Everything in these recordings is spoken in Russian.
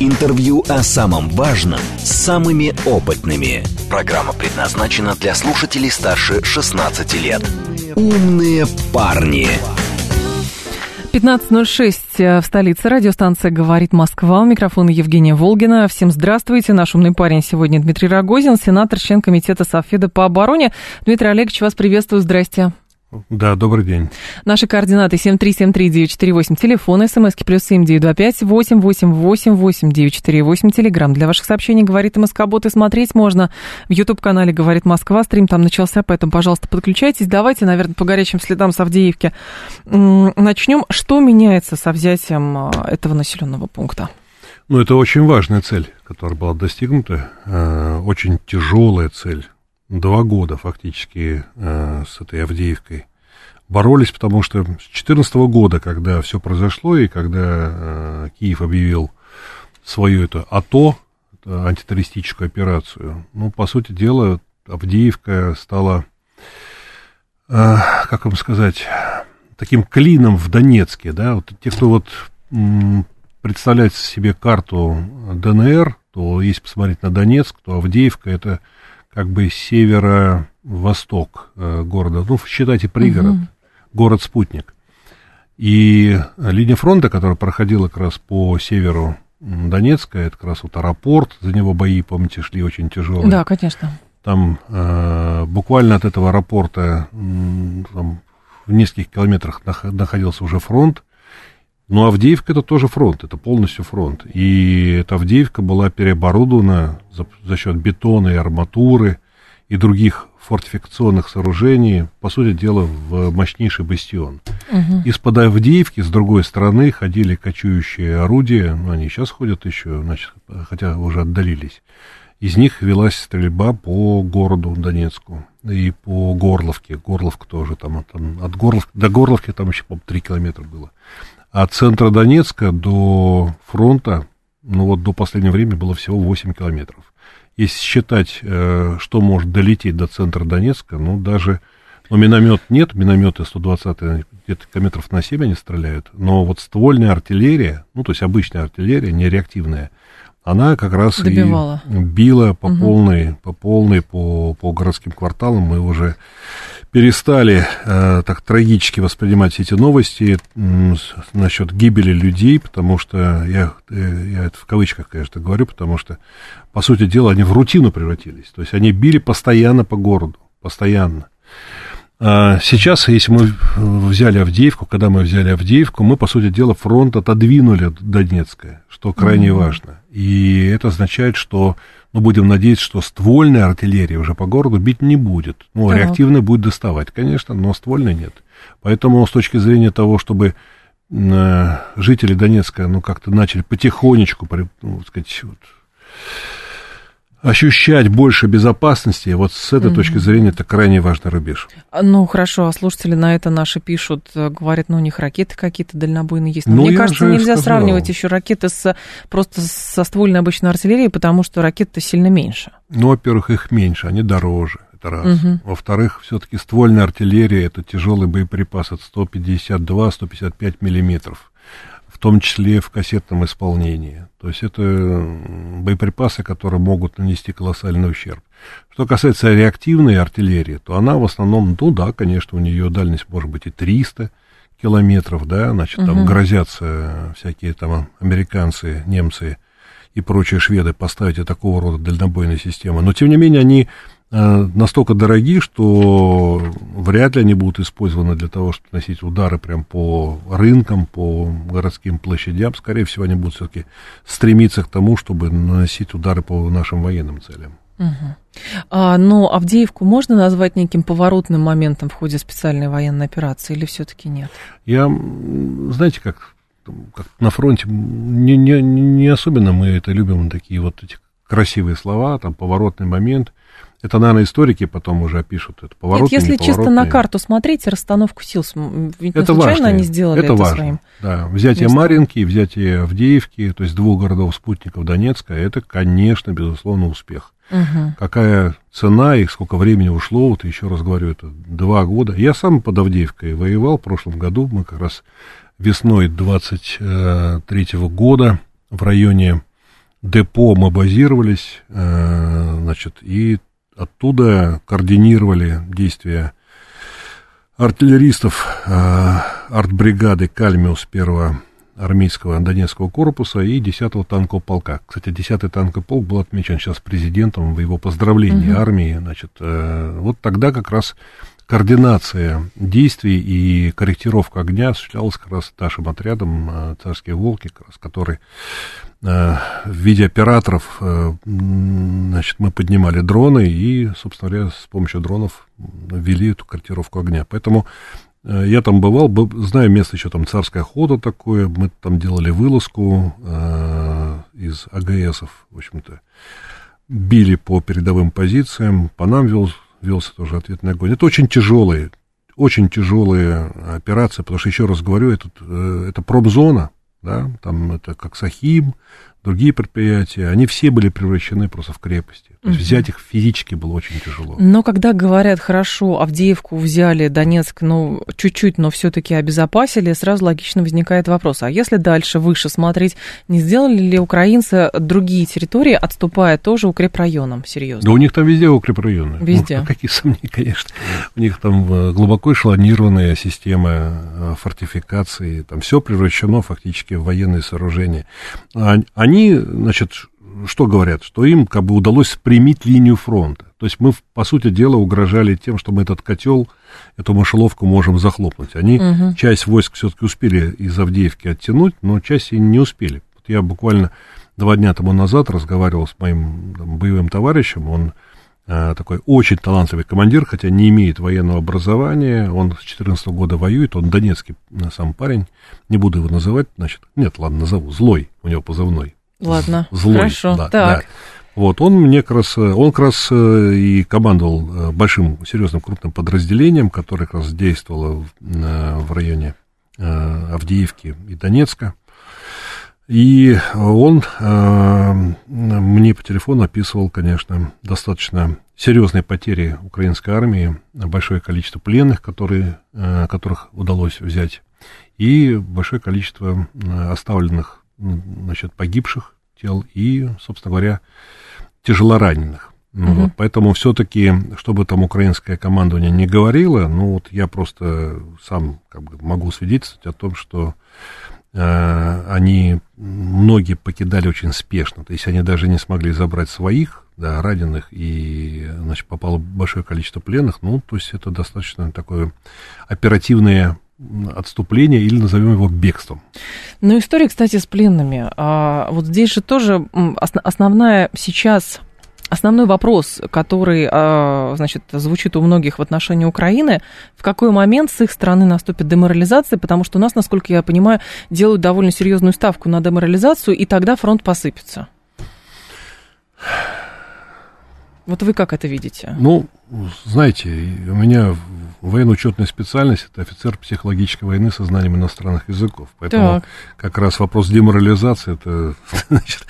Интервью о самом важном с самыми опытными. Программа предназначена для слушателей старше 16 лет. Умные парни. 15.06 в столице. Радиостанция «Говорит Москва». У микрофона Евгения Волгина. Всем здравствуйте. Наш умный парень сегодня Дмитрий Рогозин, сенатор, член комитета Софеда по обороне. Дмитрий Олегович, вас приветствую. Здрасте. Да, добрый день. Наши координаты 7373948, телефон, смски плюс 7925 888 948, телеграмм. Для ваших сообщений «Говорит МСК-бот» и смотреть можно в YouTube-канале «Говорит Москва». Стрим там начался, поэтому, пожалуйста, подключайтесь. Давайте, наверное, по горячим следам с Авдеевки начнем. Что меняется со взятием а, этого населенного пункта? Ну, это очень важная цель, которая была достигнута. Э, очень тяжелая цель два года фактически э, с этой Авдеевкой боролись, потому что с 2014 года, когда все произошло, и когда э, Киев объявил свою это АТО, это антитеррористическую операцию, ну, по сути дела, Авдеевка стала, э, как вам сказать, таким клином в Донецке, да, вот те, кто вот м, представляет себе карту ДНР, то если посмотреть на Донецк, то Авдеевка это как бы северо-восток э, города, ну, считайте пригород, угу. город-спутник. И линия фронта, которая проходила как раз по северу Донецка, это как раз вот аэропорт, за него бои, помните, шли очень тяжелые. Да, конечно. Там э, буквально от этого аэропорта там, в нескольких километрах находился уже фронт, но Авдеевка это тоже фронт, это полностью фронт. И эта Авдеевка была переоборудована за, за счет бетона и арматуры и других фортификационных сооружений, по сути дела, в мощнейший бастион. Угу. Из-под Авдеевки, с другой стороны, ходили кочующие орудия, ну, они сейчас ходят еще, значит, хотя уже отдалились. Из них велась стрельба по городу Донецку и по Горловке. Горловка тоже там, там от Горловки до Горловки там еще, по-моему, 3 километра было. От центра Донецка до фронта, ну вот до последнего времени было всего 8 километров. Если считать, э, что может долететь до центра Донецка, ну даже, ну миномет нет, минометы 120 где-то километров на 7 они стреляют, но вот ствольная артиллерия, ну то есть обычная артиллерия, не реактивная, она как раз Добивала. и била по угу. полной, по полной, по, по городским кварталам. Мы уже перестали э, так трагически воспринимать все эти новости э, насчет гибели людей, потому что я, э, я это в кавычках, конечно, говорю, потому что, по сути дела, они в рутину превратились. То есть они били постоянно по городу, постоянно. А сейчас, если мы взяли Авдеевку, когда мы взяли Авдеевку, мы, по сути дела, фронт отодвинули Донецкое, что крайне mm-hmm. важно. И это означает, что, ну, будем надеяться, что ствольная артиллерия уже по городу бить не будет. Ну, так. реактивная будет доставать, конечно, но ствольной нет. Поэтому с точки зрения того, чтобы э, жители Донецка, ну, как-то начали потихонечку, ну, сказать, вот, ощущать больше безопасности, вот с этой mm-hmm. точки зрения это крайне важный рубеж. Ну, хорошо, а слушатели на это наши пишут, э, говорят, ну, у них ракеты какие-то дальнобойные есть. Но ну, мне кажется, нельзя сказал. сравнивать еще ракеты с, просто со ствольной обычной артиллерией, потому что ракеты сильно меньше. Ну, во-первых, их меньше, они дороже. Это раз. Угу. Во-вторых, все-таки ствольная артиллерия это тяжелый боеприпас от 152-155 миллиметров в том числе в кассетном исполнении. То есть это боеприпасы, которые могут нанести колоссальный ущерб. Что касается реактивной артиллерии, то она в основном, ну да, конечно, у нее дальность может быть и 300 километров, да, значит, там угу. грозятся всякие там американцы, немцы и прочие шведы поставить и такого рода дальнобойные системы. Но, тем не менее, они настолько дороги, что вряд ли они будут использованы для того, чтобы носить удары прям по рынкам, по городским площадям. Скорее всего, они будут все-таки стремиться к тому, чтобы наносить удары по нашим военным целям. Угу. А, но Авдеевку можно назвать неким поворотным моментом в ходе специальной военной операции или все-таки нет? Я, знаете, как, как на фронте не, не, не особенно мы это любим, такие вот эти красивые слова, там поворотный момент. Это, наверное, историки потом уже опишут это поворотный, Нет, если чисто на карту смотреть, расстановку сил, ведь это случайно важно. они сделали это, это важно. своим. Да, взятие местом. Маринки, взятие Авдеевки, то есть двух городов-спутников Донецка, это, конечно, безусловно, успех. Мгм. Какая цена и сколько времени ушло, вот еще раз говорю, это два года. Я сам под Авдеевкой воевал в прошлом году, мы как раз весной 23 года в районе депо мы базировались, э, значит, и оттуда координировали действия артиллеристов э, артбригады «Кальмиус» первого армейского Донецкого корпуса и 10-го танкового полка. Кстати, 10-й танковый полк был отмечен сейчас президентом в его поздравлении Мгм. армии. Значит, э, вот тогда как раз координация действий и корректировка огня осуществлялась как раз нашим отрядом э, «Царские волки», как раз, который э, в виде операторов, э, значит, мы поднимали дроны и, собственно говоря, с помощью дронов ввели эту корректировку огня. Поэтому я там бывал, знаю место еще там царское хода такое, мы там делали вылазку из АГСов, в общем-то, били по передовым позициям, по нам вел, велся тоже ответный огонь. Это очень тяжелые, очень тяжелые операции, потому что, еще раз говорю, это, э, это промзона, да, там это как Сахим, другие предприятия, они все были превращены просто в крепости. То есть взять их физически было очень тяжело. Но когда говорят, хорошо, Авдеевку взяли, Донецк, ну, чуть-чуть, но все-таки обезопасили, сразу логично возникает вопрос, а если дальше, выше смотреть, не сделали ли украинцы другие территории, отступая тоже укрепрайоном, серьезно? Да у них там везде укрепрайоны. Везде. Ну, какие сомнения, конечно. У них там э, глубоко эшелонированная система э, фортификации. Там все превращено фактически в военные сооружения. А- Они, значит, что говорят? Что им как бы удалось спрямить линию фронта. То есть мы, по сути дела, угрожали тем, что мы этот котел, эту мышеловку можем захлопнуть. Они Мгм. часть войск все-таки успели из Авдеевки оттянуть, но часть и не успели. Вот я буквально два дня тому назад разговаривал с моим там, боевым товарищем, он э, такой очень талантливый командир, хотя не имеет военного образования, он с 14 года воюет, он донецкий э, сам парень, не буду его называть, значит, нет, ладно, назову, злой, у него позывной. Ладно, Злой, хорошо, да, так. да. Вот, он мне как раз, он как раз э, и командовал э, большим, серьезным, крупным подразделением, которое как раз действовало в, районе э, Авдеевки и Донецка. И он мне по телефону описывал, конечно, достаточно серьезные потери украинской армии, большое количество пленных, которые, которых удалось взять, и большое количество оставленных, значит, погибших тел и, собственно говоря, тяжелораненых. Ну, Мгм. вот, поэтому все-таки, чтобы там украинское командование не говорило, ну вот я просто сам как бы, могу свидетельствовать о том, что э, они многие покидали очень спешно, то есть они даже не смогли забрать своих, да, раненых, и, значит, попало большое количество пленных, ну, то есть это достаточно такое оперативное м, отступление, или назовем его бегством. Ну, история, кстати, с пленными. А, вот здесь же тоже основная сейчас... Основной вопрос, который, а, значит, звучит у многих в отношении Украины, в какой момент с их стороны наступит деморализация, потому что у нас, насколько я понимаю, делают довольно серьезную ставку на деморализацию, и тогда фронт посыпется. Вот вы как это видите? Ну, знаете, у меня военно-учетная специальность это офицер психологической войны со знанием иностранных языков. Поэтому Так. как раз вопрос деморализации, это значит,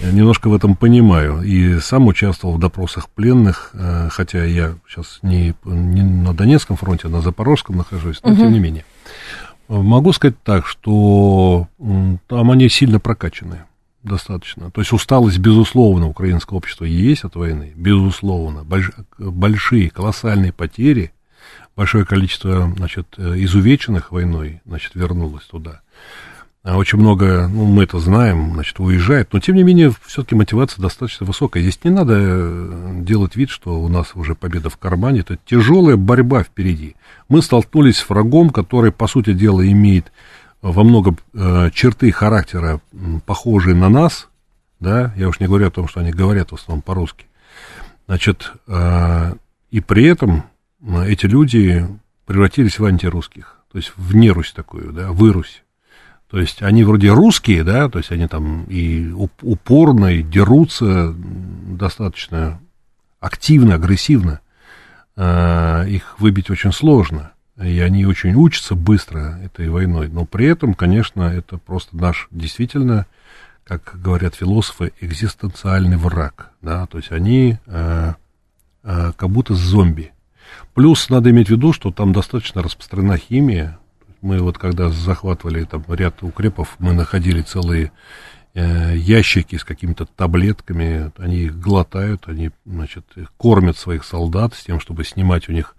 немножко в этом понимаю. И сам участвовал в допросах пленных, э, хотя я сейчас не, не на Донецком фронте, а на Запорожском нахожусь, но Мгм. тем не менее. Могу сказать так, что там они сильно прокачаны достаточно. То есть усталость, безусловно, украинского общества есть от войны, безусловно. Больш- большие, колоссальные потери, большое количество, значит, э, изувеченных войной, значит, вернулось туда. А Очень много, ну, мы это знаем, значит, уезжает, но, тем не менее, все-таки мотивация достаточно высокая. Здесь не надо э, делать вид, что у нас уже победа в кармане, это тяжелая борьба впереди. Мы столкнулись с врагом, который, по сути дела, имеет во многом э, черты характера, похожие на нас, да, я уж не говорю о том, что они говорят в основном по-русски. Значит, э, и при этом э, эти люди превратились в антирусских, то есть в нерусь такую, да, в Ирусь. То есть они вроде русские, да, то есть они там и упорно, и дерутся достаточно активно, агрессивно. А, их выбить очень сложно. И они очень учатся быстро этой войной. Но при этом, конечно, это просто наш действительно, как говорят философы, экзистенциальный враг. Да? То есть они э, э, как будто зомби. Плюс надо иметь в виду, что там достаточно распространена химия. Мы вот когда захватывали там ряд укрепов, мы находили целые э, ящики с какими-то таблетками, они их глотают, они, значит, кормят своих солдат с тем, чтобы снимать у них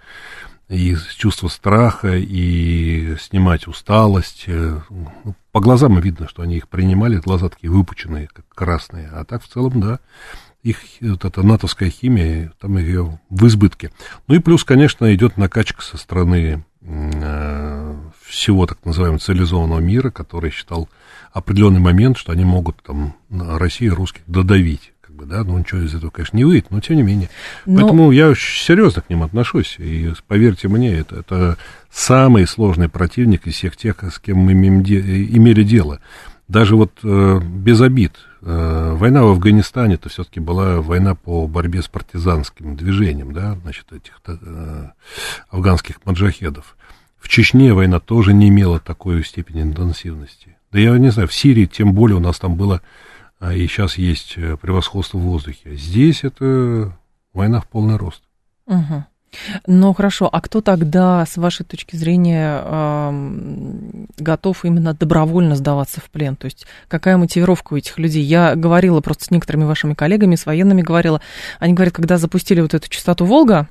и чувство страха, и снимать усталость. Э, ну, по глазам видно, что они их принимали, глаза такие выпученные, как красные. А так в целом, да, их вот эта натовская химия, там ее в избытке. Ну и плюс, конечно, идет накачка со стороны э, всего так называемого цивилизованного мира, который считал определенный момент, что они могут там Россию русских додавить бы, да, ну ничего из этого, конечно, не выйдет, но тем не менее. Но... Поэтому я серьезно к ним отношусь, и поверьте мне, это, это самый сложный противник из всех тех, с кем мы имели дело. Даже вот э, без обид, война в Афганистане, это все-таки была война по борьбе с партизанским движением, да, значит, этих э, афганских маджахедов. В Чечне война тоже не имела такой степени интенсивности. Да я не знаю, в Сирии тем более у нас там было а и сейчас есть э, превосходство в воздухе. Здесь это война в полный рост. Угу. Ну хорошо, а кто тогда, с вашей точки зрения, готов именно добровольно сдаваться в плен? То есть какая мотивировка у этих людей? Я говорила просто с некоторыми вашими коллегами, с военными говорила. Они говорят, когда запустили вот эту частоту Волга,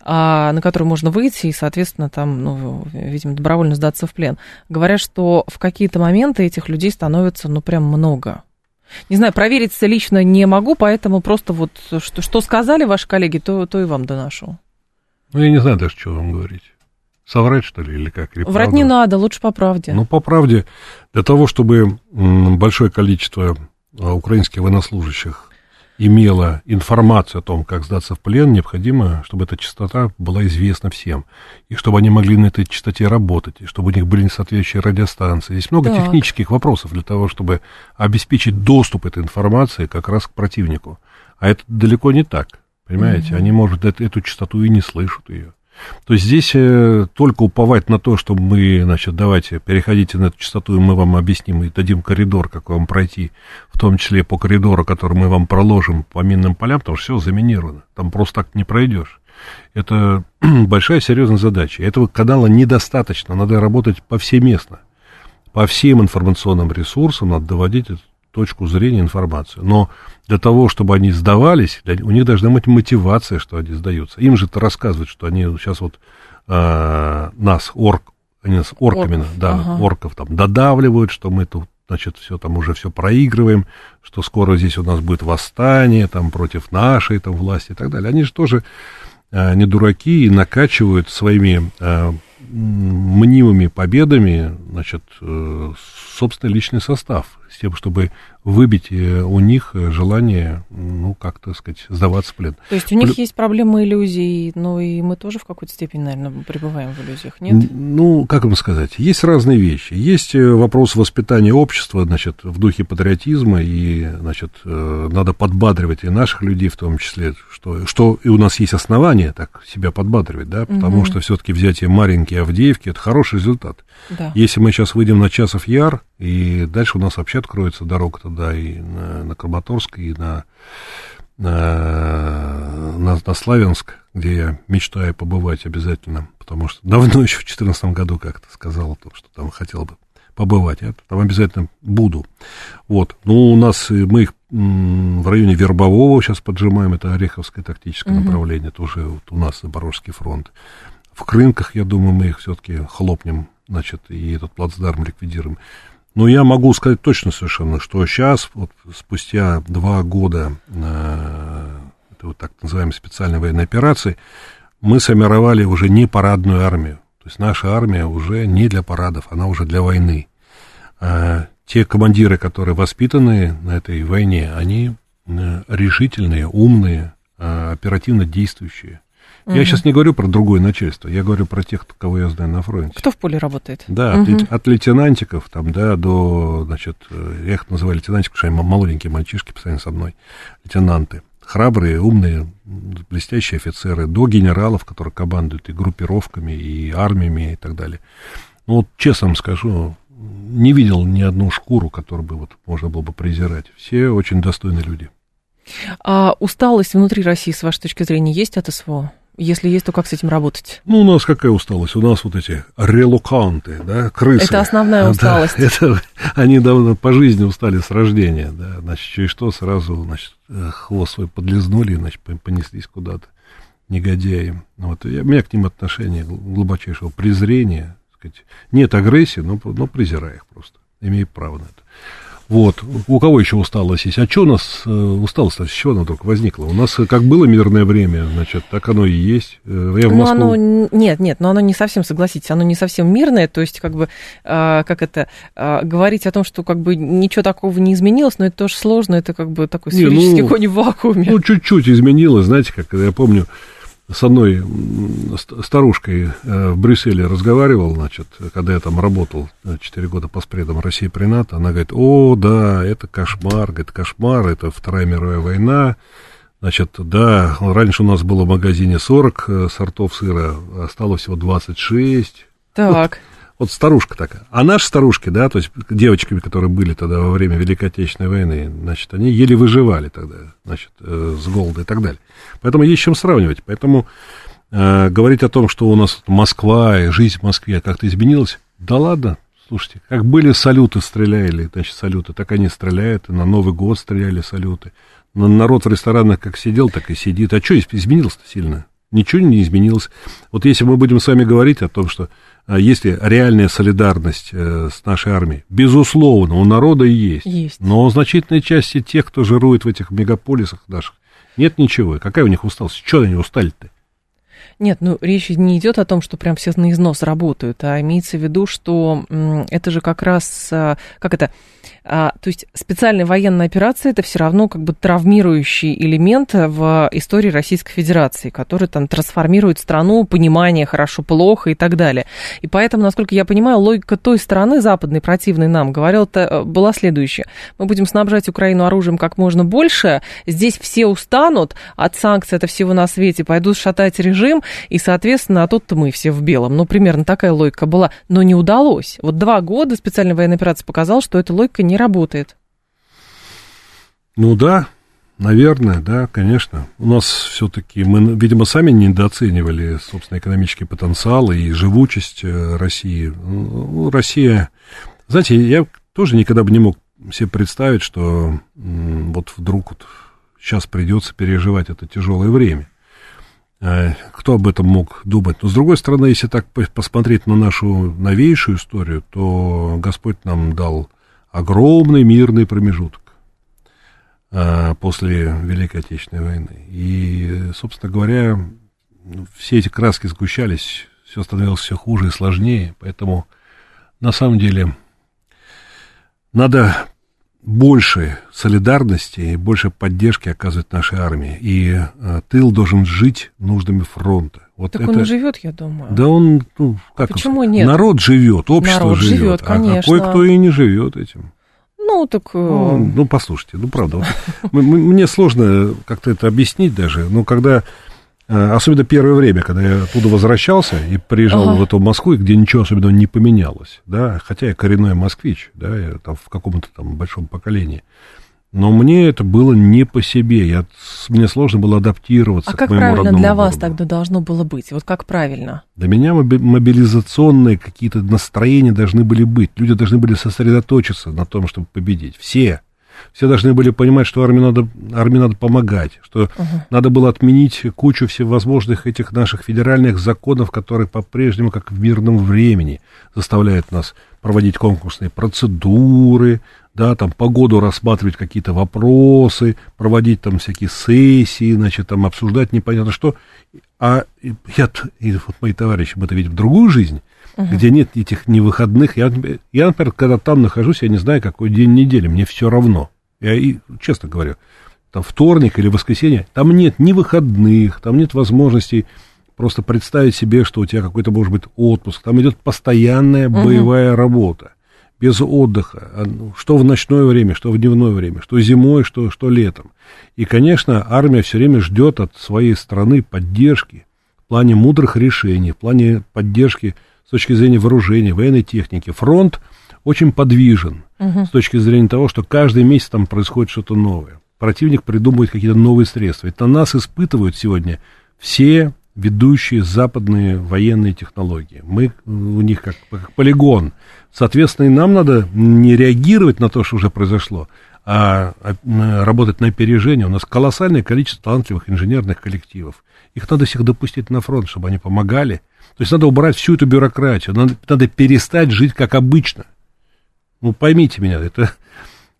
а, на которую можно выйти и, соответственно, там, ну, видимо, добровольно сдаться в плен, говорят, что в какие-то моменты этих людей становится, ну, прям много. Не знаю, проверить лично не могу, поэтому просто вот что, что сказали ваши коллеги, то, то и вам доношу. Ну, я не знаю даже, что вам говорить. Соврать, что ли, или как? Или Врать правда? не надо, лучше по правде. Ну, по правде, для того, чтобы большое количество а, украинских военнослужащих имела информацию о том, как сдаться в плен, необходимо, чтобы эта частота была известна всем, и чтобы они могли на этой частоте работать, и чтобы у них были соответствующие радиостанции. Здесь много так. технических вопросов для того, чтобы обеспечить доступ этой информации как раз к противнику. А это далеко не так, понимаете? Угу. Они, может, эту, эту частоту и не слышат ее. То есть здесь э, только уповать на то, что мы, значит, давайте, переходите на эту частоту, и мы вам объясним и дадим коридор, как вам пройти, в том числе по коридору, который мы вам проложим по минным полям, потому что все заминировано. Там просто так не пройдешь. Это большая серьезная задача. Этого канала недостаточно, надо работать повсеместно. По всем информационным ресурсам надо доводить точку зрения, информацию. Но для того, чтобы они сдавались, у них должна быть мотивация, что они сдаются. Им же это рассказывают, что они сейчас вот э, нас, орк, они нас орками, орков. да, ага. орков там додавливают, что мы тут значит, все там уже все проигрываем, что скоро здесь у нас будет восстание там против нашей там власти и так далее. Они же тоже э, не дураки и накачивают своими э, мнимыми победами, значит, э, собственный личный состав, с тем, чтобы выбить э, у них э, желание, ну, как-то сказать, сдаваться в плен. То есть у них Плю... есть проблемы иллюзий, но и мы тоже в какой-то степени, наверное, пребываем в иллюзиях, нет? Ну, как вам сказать, есть разные вещи. Есть э, вопрос воспитания общества, значит, в духе патриотизма, и, значит, надо подбадривать и наших людей в том числе, что, что и у нас есть основания так себя подбадривать, да, потому угу. что все-таки взятие маленькие Авдеевки – это хороший результат. Да. Если мы сейчас выйдем на часов Яр, и дальше у нас вообще откроется дорога туда и на, на Краматорск, и на, на, на, на Славянск, где я мечтаю побывать обязательно, потому что давно еще в 2014 году как-то сказал, что там хотел бы побывать, я там обязательно буду. Вот, ну, у нас, мы их в районе Вербового сейчас поджимаем, это Ореховское тактическое угу. направление, это уже вот у нас Запорожский фронт. В Крынках, я думаю, мы их все-таки хлопнем, значит, и этот плацдарм ликвидируем. Но я могу сказать точно совершенно, что сейчас, вот, спустя два года э, это вот так называемой специальной военной операции, мы сформировали уже не парадную армию. То есть наша армия уже не для парадов, она уже для войны. А те командиры, которые воспитаны на этой войне, они э, решительные, умные, э, оперативно действующие. Я сейчас не говорю про другое начальство, я говорю про тех, кого я знаю на фронте. Кто в поле работает? Да, от, лейтенантиков от лейтенантиков там, да, до, значит, э, я их называю лейтенантиков, потому что они молоденькие мальчишки постоянно со мной, лейтенанты. Храбрые, умные, блестящие офицеры, до генералов, которые командуют и группировками, и армиями, и так далее. Ну, вот честно вам скажу, не видел ни одну шкуру, которую бы вот можно было бы презирать. Все очень достойные люди. А усталость внутри России, с вашей точки зрения, есть от СВО? Если есть, то как с этим работать? Ну, у нас какая усталость? У нас вот эти релоканты, да, крысы. Это основная усталость. Да, это, они давно по жизни устали с рождения, да, значит, через что сразу, значит, хвост свой подлизнули, значит, понеслись куда-то негодяи. Вот, и у меня к ним отношение глубочайшего презрения, сказать, нет агрессии, но, но презираю их просто, имею право на это. Вот. У кого еще усталость есть? А что у нас э, усталость? С чего она вдруг возникла? У нас как было мирное время, значит, так оно и есть. Э, я в Москву... Но оно, нет, нет, но оно не совсем, согласитесь, оно не совсем мирное, то есть, как бы, э, как это, э, говорить о том, что, как бы, ничего такого не изменилось, но это тоже сложно, это, как бы, такой сферический ну, конь в вакууме. Ну, чуть-чуть изменилось, знаете, как я помню, с одной старушкой э, в Брюсселе разговаривал, значит, когда я там работал 4 года по спредам России при НАТО, она говорит, о, да, это кошмар, говорит, кошмар, это Вторая мировая война, значит, да, раньше у нас было в магазине 40 э, сортов сыра, осталось всего 26. Так. Вот, вот старушка такая. А наши старушки, да, то есть девочками, которые были тогда во время Великой Отечественной войны, значит, они еле выживали тогда, значит, э, с голода и так далее. Поэтому есть чем сравнивать. Поэтому э, говорить о том, что у нас Москва и жизнь в Москве как-то изменилась, да ладно, слушайте, как были салюты стреляли, значит, салюты, так они стреляют, и на Новый год стреляли салюты. Народ в ресторанах как сидел, так и сидит. А что изменилось-то сильно? Ничего не изменилось. Вот если мы будем с вами говорить о том, что а если реальная солидарность э, с нашей армией, безусловно, у народа есть. есть. Но у значительной части тех, кто жирует в этих мегаполисах наших, нет ничего. Какая у них усталость? Чего они устали-то? Нет, ну речь не идет о том, что прям все на износ работают, а имеется в виду, что это же как раз, а, как это, а, то есть специальная военная операция это все равно как бы травмирующий элемент в истории Российской Федерации, который там трансформирует страну, понимание хорошо-плохо и так далее. И поэтому, насколько я понимаю, логика той стороны западной, противной нам, говорила э, была следующая. Мы будем снабжать Украину оружием как можно больше, здесь все устанут от санкций, это всего на свете, пойдут шатать режим, и, соответственно, а тут-то мы все в белом. Ну, примерно такая логика была, но не удалось. Вот два года специальная военная операция показала, что эта логика не работает. Ну да, наверное, да, конечно. У нас все-таки мы, видимо, сами недооценивали, собственно, экономический потенциал и живучесть э, России. Ну, Россия, знаете, я тоже никогда бы не мог себе представить, что вот вдруг вот сейчас придется переживать это тяжелое время. Э, кто об этом мог думать? Но, с другой стороны, если так посмотреть на нашу новейшую историю, то Господь нам дал огромный мирный промежуток э, после Великой Отечественной войны. И, собственно говоря, все эти краски сгущались, все становилось все хуже и сложнее, поэтому на самом деле надо больше солидарности и больше поддержки оказывать нашей армии. И э, тыл должен жить нуждами фронта. Вот так это... он живет, я думаю. Да он, ну, как Почему нет? Народ живет, общество Народ живет, живет конечно. а кое-кто и не живет этим. Ну, так... Э, ну, ну послушайте, ну, правда, вот, мне сложно как-то это объяснить даже, но когда особенно первое время, когда я оттуда возвращался и приезжал ага. в эту Москву, где ничего особенного не поменялось, да, хотя я коренной москвич, да, я там в каком-то там большом поколении. Но мне это было не по себе. Я, мне сложно было адаптироваться а к моему как правильно для вас городу. тогда должно было быть? Вот как правильно? Для меня мобилизационные какие-то настроения должны были быть. Люди должны были сосредоточиться на том, чтобы победить. Все все должны были понимать, что армии надо, армии надо помогать, что uh надо было отменить кучу всевозможных этих наших федеральных законов, которые по-прежнему, как в мирном времени, заставляют нас проводить конкурсные процедуры, да, там по году рассматривать какие-то вопросы, проводить там всякие сессии, значит, там обсуждать непонятно что. А я, и вот мои товарищи, мы-то видим другую жизнь, uh где нет этих невыходных. Я, я, например, когда там нахожусь, я не знаю, какой день недели, мне все равно. Я и, честно говорю, там вторник или воскресенье, там нет ни выходных, там нет возможностей просто представить себе, что у тебя какой-то может быть отпуск. Там идет постоянная боевая угу. работа, без отдыха. А, ну, что в ночное время, что в дневное время, что зимой, что, что летом. И, конечно, армия все время ждет от своей страны поддержки в плане мудрых решений, в плане поддержки с точки зрения вооружения, военной техники. Фронт очень подвижен угу. с точки зрения того, что каждый месяц там происходит что-то новое. Противник придумывает какие-то новые средства. Это нас испытывают сегодня все ведущие западные военные технологии. Мы у них как, как полигон. Соответственно, и нам надо не реагировать на то, что уже произошло, а, а работать на опережение. У нас колоссальное количество талантливых инженерных коллективов. Их надо всех допустить на фронт, чтобы они помогали. То есть надо убрать всю эту бюрократию. Надо, надо перестать жить как обычно. Ну, поймите меня, это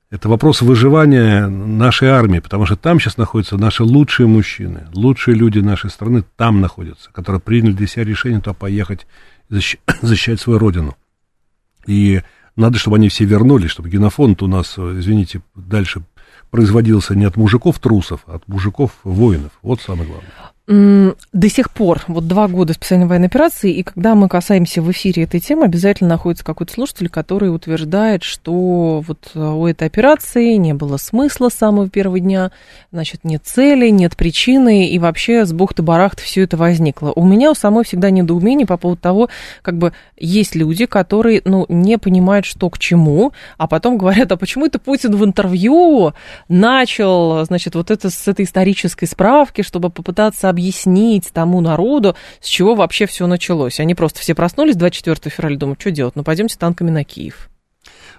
это вопрос выживания нашей армии, потому что там сейчас находятся наши лучшие мужчины, лучшие люди нашей страны там находятся, которые приняли для себя решение туда поехать защищать свою родину. И надо, чтобы они все вернулись, чтобы генофонд у нас, извините, дальше производился не от мужиков-трусов, а от мужиков-воинов. Вот самое главное до сих пор, вот два года специальной военной операции, и когда мы касаемся в эфире этой темы, обязательно находится какой-то слушатель, который утверждает, что вот э, у этой операции не было смысла с самого первого дня, значит, нет цели, нет причины, и вообще с бухты-барахты все это возникло. У меня у самой всегда недоумение по поводу того, как бы есть люди, которые, ну, не понимают, что к чему, а потом говорят, а почему это Путин в интервью начал, значит, вот это с этой исторической справки, чтобы попытаться объяснить тому народу, с чего вообще все началось. Они просто все проснулись 24 февраля, думают, что делать? Ну, пойдемте танками на Киев.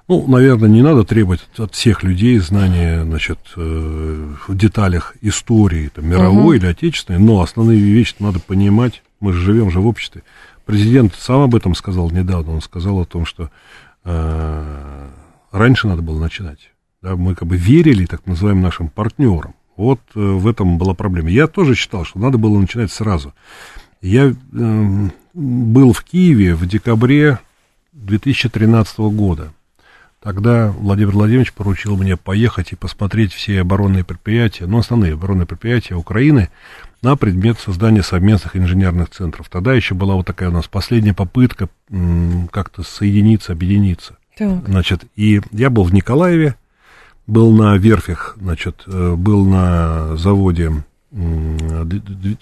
Ну, наверное, не надо требовать от всех людей знания, значит, э, в деталях истории, там, мировой угу. или отечественной, но основные вещи надо понимать. Мы же живем же в обществе. Президент сам об этом сказал недавно. Он сказал о том, что э, раньше надо было начинать. Да, мы как бы верили так называемым нашим партнерам. Вот э, в этом была проблема. Я тоже считал, что надо было начинать сразу. Я э, был в Киеве в декабре 2013 года. Тогда Владимир Владимирович поручил мне поехать и посмотреть все оборонные предприятия, ну, основные оборонные предприятия Украины на предмет создания совместных инженерных центров. Тогда еще была вот такая у нас последняя попытка как-то соединиться, объединиться. Так. Значит, и я был в Николаеве, был на верфях, значит, э, был на заводе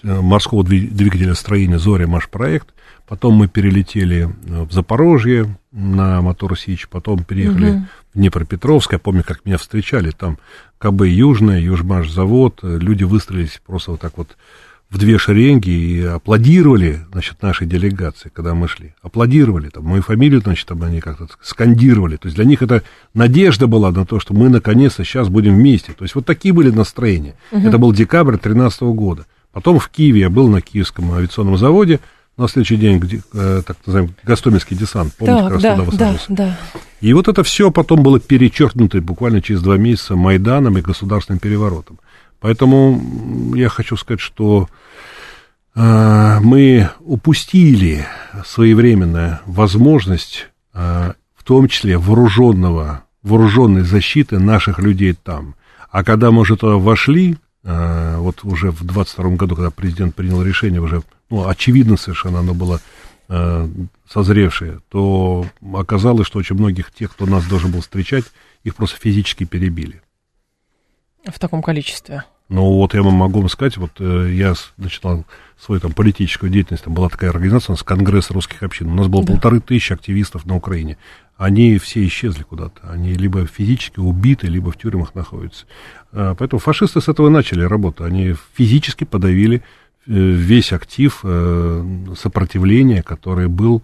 морского двигателя строения «Зоря» Машпроект. Потом мы перелетели в Запорожье на мотор Сич, потом переехали угу. в Днепропетровск. Я помню, как меня встречали. Там КБ Южная, Южмаш завод. Люди выстроились просто вот так вот в две шеренги и аплодировали, значит, нашей делегации, когда мы шли. Аплодировали, там, мою фамилию, значит, там они как-то скандировали. То есть для них это надежда была на то, что мы наконец-то сейчас будем вместе. То есть вот такие были настроения. Угу. Это был декабрь 2013 года. Потом в Киеве я был на Киевском авиационном заводе, на следующий день, где, э, так называемый, Гастомельский десант, помните, так, как раз да, туда высаживался. Да, да. И вот это все потом было перечеркнуто буквально через два месяца Майданом и государственным переворотом. Поэтому я хочу сказать, что э, мы упустили своевременно возможность, э, в том числе вооруженного, вооруженной защиты наших людей там. А когда мы уже туда вошли, э, вот уже в 22 году, когда президент принял решение, уже, ну, очевидно совершенно оно было э, созревшее, то оказалось, что очень многих тех, кто нас должен был встречать, их просто физически перебили. В таком количестве? Ну, вот я вам могу вам сказать, вот э, я начинал свою там политическую деятельность, там была такая организация, у нас Конгресс русских общин, у нас было да. полторы тысячи активистов на Украине. Они все исчезли куда-то, они либо физически убиты, либо в тюрьмах находятся. А, поэтому фашисты с этого начали работу, они физически подавили э, весь актив э, сопротивления, который был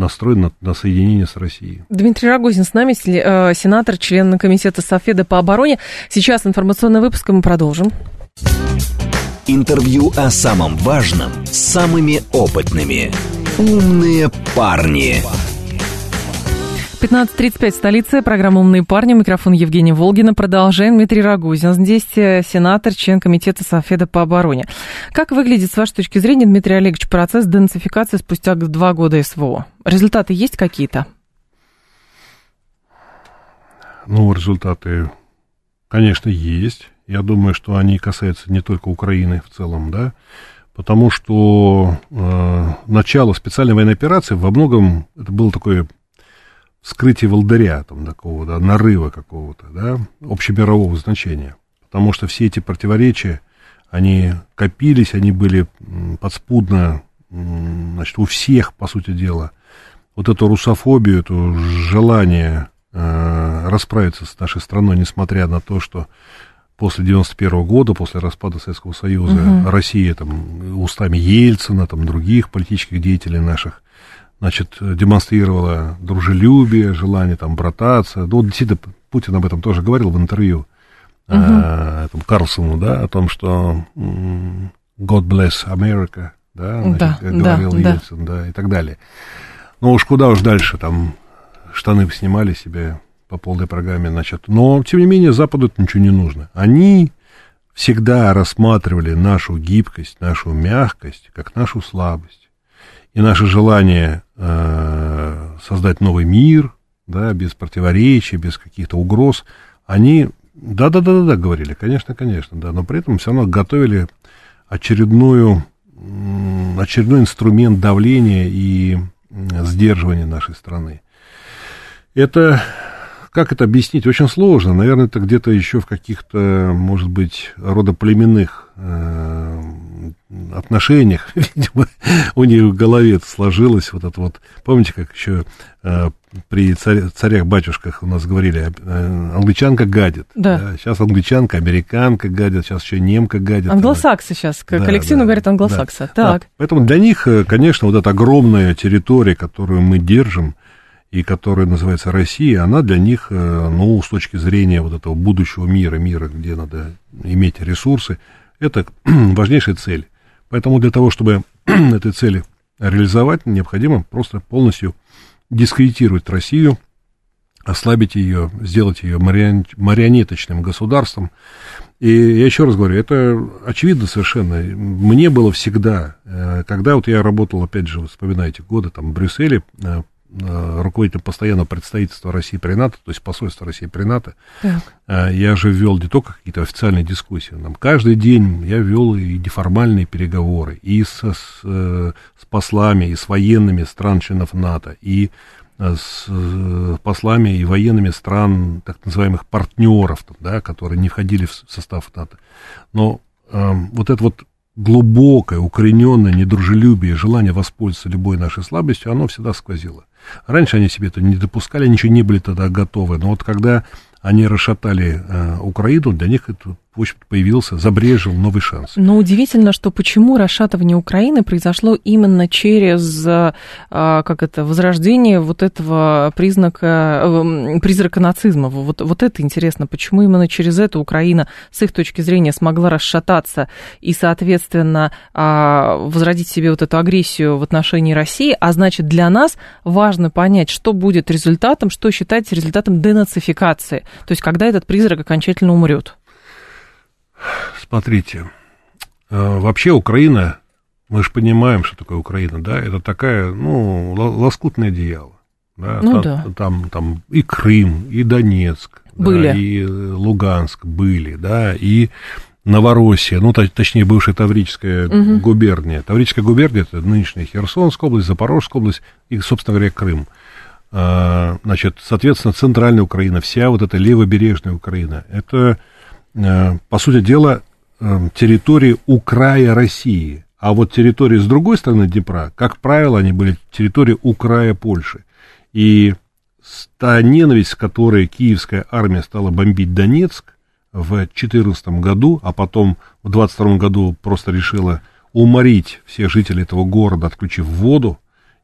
настроен на, на соединение с Россией. Дмитрий Рогозин с нами, э, сенатор, член комитета Софеда по обороне. Сейчас информационный выпуск, и мы продолжим. Интервью о самом важном с самыми опытными. Умные парни. 15.35 в столице. Программа «Умные парни». Микрофон Евгения Волгина. Продолжаем. Дмитрий Рогозин. Здесь э, сенатор, член комитета Софеда по обороне. Как выглядит, с вашей точки зрения, Дмитрий Олегович, процесс денацификации спустя два года СВО? Результаты есть какие-то? Ну, результаты, конечно, есть. Я думаю, что они касаются не только Украины в целом, да, потому что э, начало специальной военной операции во многом это было такое вскрытие волдыря, там, такого, да, нарыва какого-то, да, общемирового значения. Потому что все эти противоречия, они копились, они были подспудно, значит, у всех, по сути дела, вот эту русофобию, это желание э, расправиться с нашей страной, несмотря на то, что после 91 года, после распада Советского Союза, угу. Россия там устами Ельцина, там других политических деятелей наших, значит, демонстрировала дружелюбие, желание там брататься. Ну, действительно, Путин об этом тоже говорил в интервью угу. э, этому Карлсону, да, о том, что God bless America, да, значит, да, говорил да, Ельцин, да. да, и так далее. Ну уж куда уж дальше, там штаны снимали себе по полной программе, значит. Но, тем не менее, Западу это ничего не нужно. Они всегда рассматривали нашу гибкость, нашу мягкость как нашу слабость. И наше желание э, создать новый мир, да, без противоречий, без каких-то угроз, они, да-да-да-да, говорили, конечно, конечно, да, но при этом все равно готовили очередную, очередной инструмент давления и сдерживания нашей страны. Это как это объяснить? Очень сложно. Наверное, это где-то еще в каких-то, может быть, родоплеменных э, отношениях, видимо, у них в голове сложилось. Вот это вот, помните, как еще э, при царь, царях-батюшках у нас говорили, э, англичанка гадит. Да. да. Сейчас англичанка, американка гадит, сейчас еще немка гадит. Англосаксы сейчас, да, коллективно да, говорят англосаксы. Да. Так. Да. Поэтому для них, э, конечно, вот эта огромная территория, которую мы держим, и которая называется Россия, она для них, э, ну, с точки зрения вот этого будущего мира, мира, где надо иметь ресурсы, это важнейшая цель. Поэтому для того, чтобы этой цели реализовать, необходимо просто полностью дискредитировать Россию, ослабить ее, сделать ее марионеточным государством. И я еще раз говорю, это очевидно совершенно. Мне было всегда, э, когда вот я работал, опять же, вспоминайте, годы там в Брюсселе, э, руководителем постоянного представительства России при НАТО, то есть посольства России при НАТО, так. Э, я же вел не только какие-то официальные дискуссии, нам каждый день я вел и неформальные переговоры, и со, с, э, с послами, и с военными стран-членов НАТО, и с послами и военными стран, так называемых партнеров, да, которые не входили в состав НАТО. Но э, вот это вот глубокое, укорененное недружелюбие, желание воспользоваться любой нашей слабостью, оно всегда сквозило. Раньше они себе это не допускали, ничего не были тогда готовы. Но вот когда они расшатали э, Украину, для них это появился, забрежил новый шанс. Но удивительно, что почему расшатывание Украины произошло именно через, а, как это, возрождение вот этого признака, э, призрака нацизма. Вот, вот это интересно, почему именно через это Украина, с их точки зрения, смогла расшататься и, соответственно, а, возродить себе вот эту агрессию в отношении России, а значит, для нас важно понять, что будет результатом, что считать результатом денацификации, то есть когда этот призрак окончательно умрет. Смотрите, э, вообще Украина, мы же понимаем, что такое Украина, да, это такая, ну, лоскутное одеяло. Да, ну, там, да. Там, там и Крым, и Донецк, были. Да, и Луганск были, да, и Новороссия, ну, точнее, бывшая Таврическая угу. губерния. Таврическая губерния – это нынешняя Херсонская область, Запорожская область и, собственно говоря, Крым. А, значит, соответственно, центральная Украина, вся вот эта левобережная Украина, это Э, по сути дела, э, территории у края России. А вот территории с другой стороны Днепра, как правило, они были территории у края Польши. И та ненависть, с которой киевская армия стала бомбить Донецк в 2014 году, а потом в 2022 году просто решила уморить всех жителей этого города, отключив воду,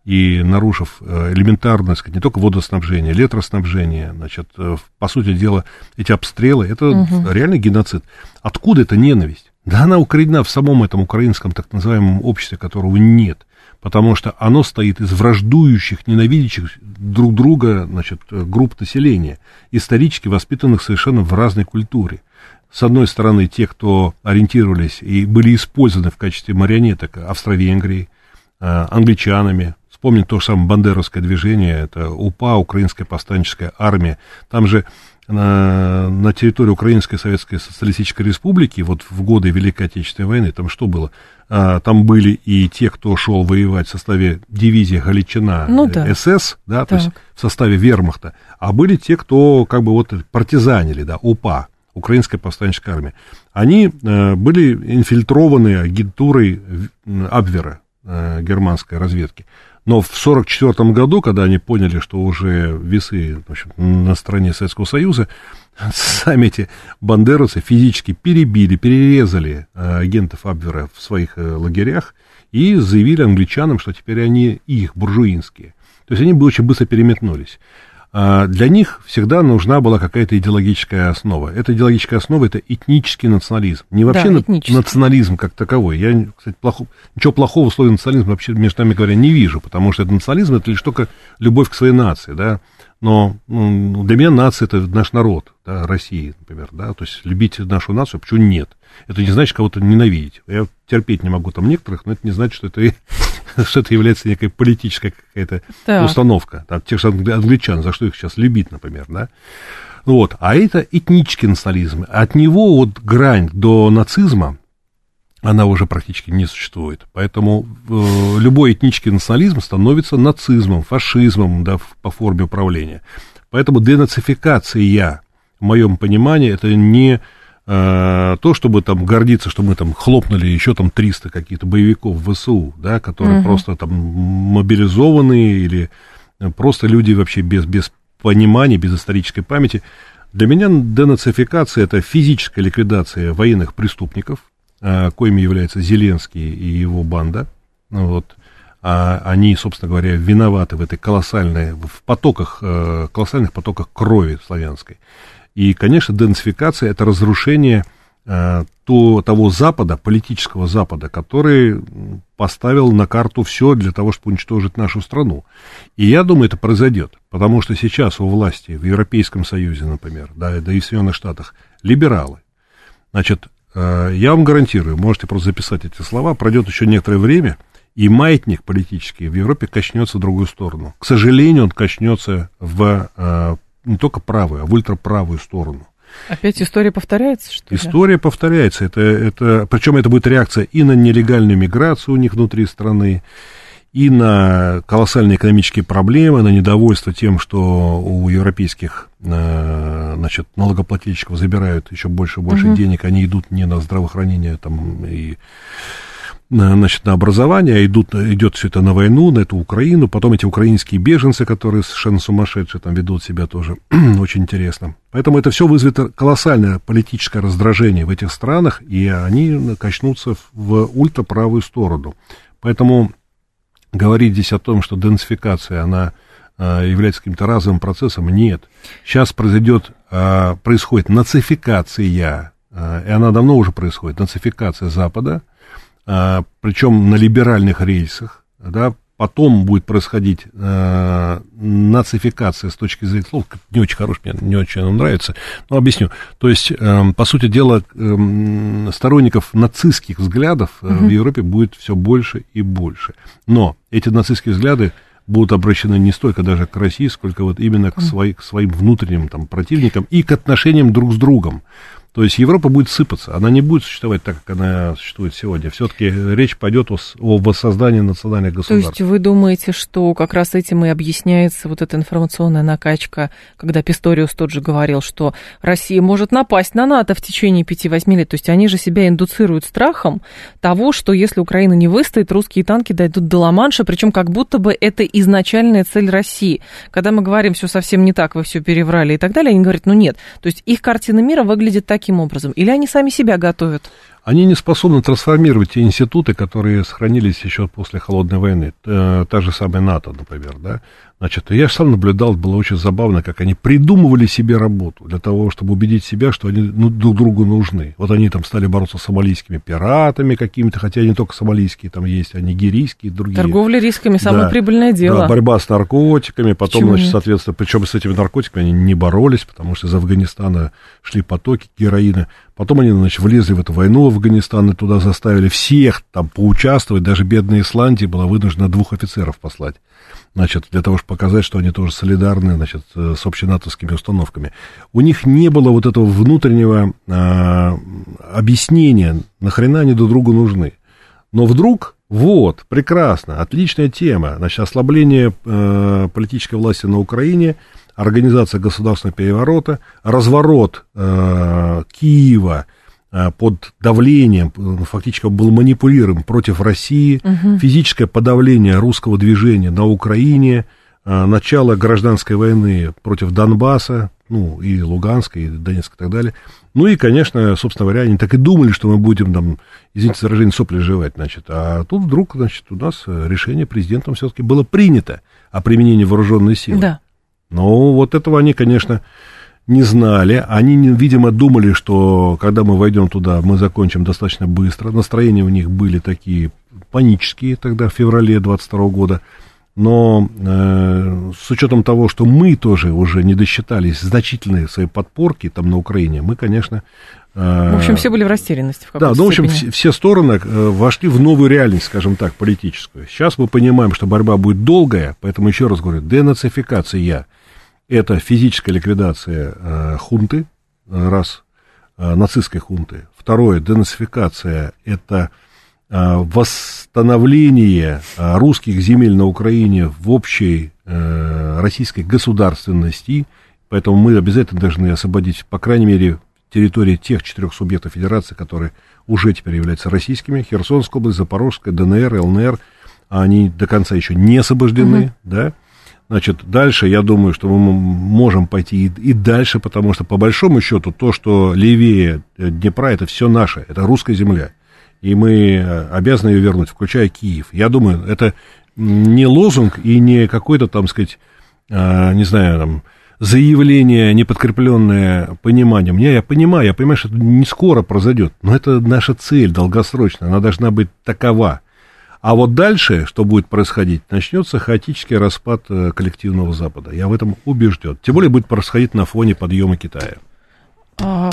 и нарушив э, элементарное, сказать, не только водоснабжение, электроснабжение, значит, э, по сути дела, эти обстрелы, это угу. реально геноцид. Откуда эта ненависть? Да она укоренена в самом этом украинском так называемом обществе, которого нет, потому что оно стоит из враждующих, ненавидящих друг друга, значит, э, групп населения, исторически воспитанных совершенно в разной культуре. С одной стороны, те, кто ориентировались и были использованы в качестве марионеток Австро-Венгрии, англичанами, Вспомнить то же самое бандеровское движение, это УПА, Украинская повстанческая армия. Там же на, на территории Украинской Советской Социалистической Республики, вот в годы Великой Отечественной войны, там что было? А, там были и те, кто шел воевать в составе дивизии Галичина ну, да. СС, да, так. то есть в составе вермахта, а были те, кто как бы вот партизанили, да, УПА, Украинская повстанческая армия. Они э, были инфильтрованы агентурой Абвера, э, германской разведки. Но в 1944 году, когда они поняли, что уже весы общем, на стороне Советского Союза, сами эти бандеровцы физически перебили, перерезали э, агентов Абвера в своих э, лагерях и заявили англичанам, что теперь они их, буржуинские. То есть они очень быстро переметнулись. А для них всегда нужна была какая-то идеологическая основа. Эта идеологическая основа – это этнический национализм. Не вообще да, национализм как таковой. Я, кстати, плохо, ничего плохого в слове национализм вообще, между нами говоря, не вижу, потому что это национализм – это лишь только любовь к своей нации, да. Но ну, для меня нация – это наш народ, да, России, например, да, то есть любить нашу нацию, почему нет? Это не значит кого-то ненавидеть. Я терпеть не могу там некоторых, но это не значит, что это, что это является некой политической какая-то установка. Там, тех же англичан, за что их сейчас любить, например, да. Вот. А это этнический национализм. От него вот грань до нацизма, она уже практически не существует. Поэтому э, любой этнический национализм становится нацизмом, фашизмом да, по форме управления. Поэтому денацификация, в моем понимании, это не э, то, чтобы там гордиться, что мы там хлопнули еще там 300 каких-то боевиков в ВСУ, да, которые угу. просто там мобилизованные или просто люди вообще без, без понимания, без исторической памяти. Для меня денацификация – это физическая ликвидация военных преступников, э, коими является Зеленский и его банда. Вот. А они, собственно говоря, виноваты в этой колоссальной, в потоках, э, колоссальных потоках крови славянской. И, конечно, денацификация – это разрушение э, то, того Запада, политического Запада, который поставил на карту все для того, чтобы уничтожить нашу страну. И я думаю, это произойдет, потому что сейчас у власти в Европейском Союзе, например, да, да и в Соединенных Штатах, либералы. Значит, э, я вам гарантирую, можете просто записать эти слова, пройдет еще некоторое время, и маятник политический в Европе качнется в другую сторону. К сожалению, он качнется в э, не только правую, а в ультраправую сторону. Опять история повторяется, что ли? История повторяется. Это, это, причем это будет реакция и на нелегальную миграцию у них внутри страны, и на колоссальные экономические проблемы, на недовольство тем, что у европейских э, значит, налогоплательщиков забирают еще больше и больше угу. денег, они идут не на здравоохранение там, и значит, на образование, идут, идет все это на войну, на эту Украину, потом эти украинские беженцы, которые совершенно сумасшедшие, там ведут себя тоже очень интересно. Поэтому это все вызовет колоссальное политическое раздражение в этих странах, и они качнутся в ультраправую сторону. Поэтому говорить здесь о том, что денсификация, она а, является каким-то разовым процессом, нет. Сейчас произойдет, а, происходит нацификация, а, и она давно уже происходит, нацификация Запада – причем на либеральных рельсах, да, потом будет происходить э, нацификация с точки зрения слов, не очень хороший, мне не очень он нравится, но объясню. То есть, э, по сути дела, э, сторонников нацистских взглядов э, угу. в Европе будет все больше и больше. Но эти нацистские взгляды будут обращены не столько даже к России, сколько вот именно к, свои, к своим внутренним там, противникам и к отношениям друг с другом. То есть Европа будет сыпаться, она не будет существовать так, как она существует сегодня. Все-таки речь пойдет о, о воссоздании национальных государств. То есть вы думаете, что как раз этим и объясняется вот эта информационная накачка, когда Писториус тот же говорил, что Россия может напасть на НАТО в течение 5-8 лет. То есть они же себя индуцируют страхом того, что если Украина не выстоит, русские танки дойдут до Ла-Манша, причем как будто бы это изначальная цель России. Когда мы говорим, все совсем не так, вы все переврали и так далее, они говорят, ну нет. То есть их картина мира выглядит так, таким образом? Или они сами себя готовят? Они не способны трансформировать те институты, которые сохранились еще после Холодной войны. Та, та же самая НАТО, например, да. Значит, я сам наблюдал, было очень забавно, как они придумывали себе работу для того, чтобы убедить себя, что они ну, друг другу нужны. Вот они там стали бороться с сомалийскими пиратами какими-то, хотя не только сомалийские, там есть, а нигерийские, другие. Торговля рисками, самое да, прибыльное дело. Да, борьба с наркотиками, потом, Почему значит, соответственно, причем с этими наркотиками они не боролись, потому что из Афганистана шли потоки героина. Потом они, значит, влезли в эту войну в Афганистан и туда заставили всех там поучаствовать. Даже бедная Исландия была вынуждена двух офицеров послать значит, для того, чтобы показать, что они тоже солидарны, значит, э, с общенатовскими установками. У них не было вот этого внутреннего а, объяснения, нахрена они друг другу нужны. Но вдруг, вот, прекрасно, отличная тема, значит, ослабление э, политической власти на Украине, организация государственного переворота, разворот э, Киева, под давлением, э, фактически был манипулируем против России, угу. физическое подавление русского движения на Украине, э, начало гражданской войны против Донбасса, ну, и Луганска, и Донецка, и так далее. Ну, и, конечно, собственно говоря, они так и думали, что мы будем там, извините за выражение, сопли жевать, значит. А тут вдруг, значит, у нас решение президентом все-таки было принято о применении вооруженной силы. Да. Но вот этого они, конечно, не знали. Они, видимо, думали, что когда мы войдем туда, мы закончим достаточно быстро. Настроения у них были такие панические тогда, в феврале 22 года. Но э, с учетом того, что мы тоже уже не досчитались значительные свои подпорки там на Украине, мы, конечно... Э, в общем, все были в растерянности. В да, ну, в общем, все, все стороны э, вошли в новую реальность, скажем так, политическую. Сейчас мы понимаем, что борьба будет долгая, поэтому еще раз говорю, денацификация это физическая ликвидация э, хунты, э, раз, э, нацистской хунты. Второе, денацификация, это э, восстановление э, русских земель на Украине в общей э, российской государственности. Поэтому мы обязательно должны освободить, по крайней мере, территории тех четырех субъектов федерации, которые уже теперь являются российскими. Херсонская область, Запорожская, ДНР, ЛНР. Они до конца еще не освобождены, угу. да. Значит, дальше я думаю, что мы можем пойти и, и дальше, потому что по большому счету то, что левее Днепра, это все наше, это русская земля. И мы э, обязаны ее вернуть, включая Киев. Я думаю, это не лозунг и не какой-то, там сказать, э, не знаю, там, заявление, не подкрепленное пониманием. Не, я понимаю, я понимаю, что это не скоро произойдет, но это наша цель долгосрочная, она должна быть такова. А вот дальше, что будет происходить, начнется хаотический распад э, коллективного Запада. Я в этом убежден. Тем более будет происходить на фоне подъема Китая. А,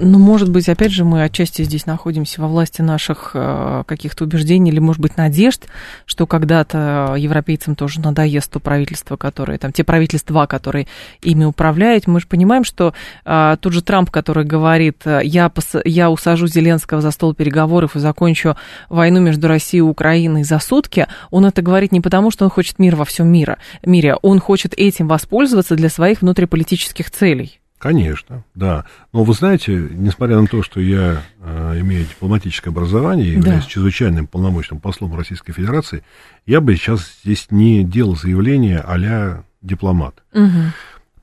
ну, может быть, опять же, мы отчасти здесь находимся во власти наших э, каких-то убеждений или, может быть, надежд, что когда-то европейцам тоже надоест то правительство, которое, там, те правительства, которые ими управляют. Мы же понимаем, что а, тот же Трамп, который говорит, я, пос, я усажу Зеленского за стол переговоров и закончу войну между Россией и Украиной за сутки, он это говорит не потому, что он хочет мира во всем мире, мире, он хочет этим воспользоваться для своих внутриполитических целей. Конечно, да. Но вы знаете, несмотря на то, что я э, имею дипломатическое образование, являюсь да. чрезвычайным полномочным послом Российской Федерации, я бы сейчас здесь не делал заявление а дипломат. Угу.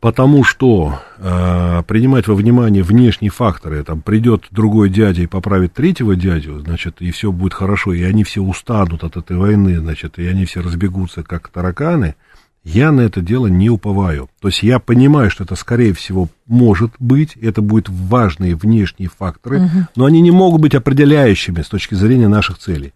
Потому что э, принимать во внимание внешние факторы, там придет другой дядя и поправит третьего дядю, значит, и все будет хорошо, и они все устанут от этой войны, значит, и они все разбегутся как тараканы – я на это дело не уповаю. То есть я понимаю, что это, скорее всего, может быть, это будут важные внешние факторы, угу. но они не могут быть определяющими с точки зрения наших целей.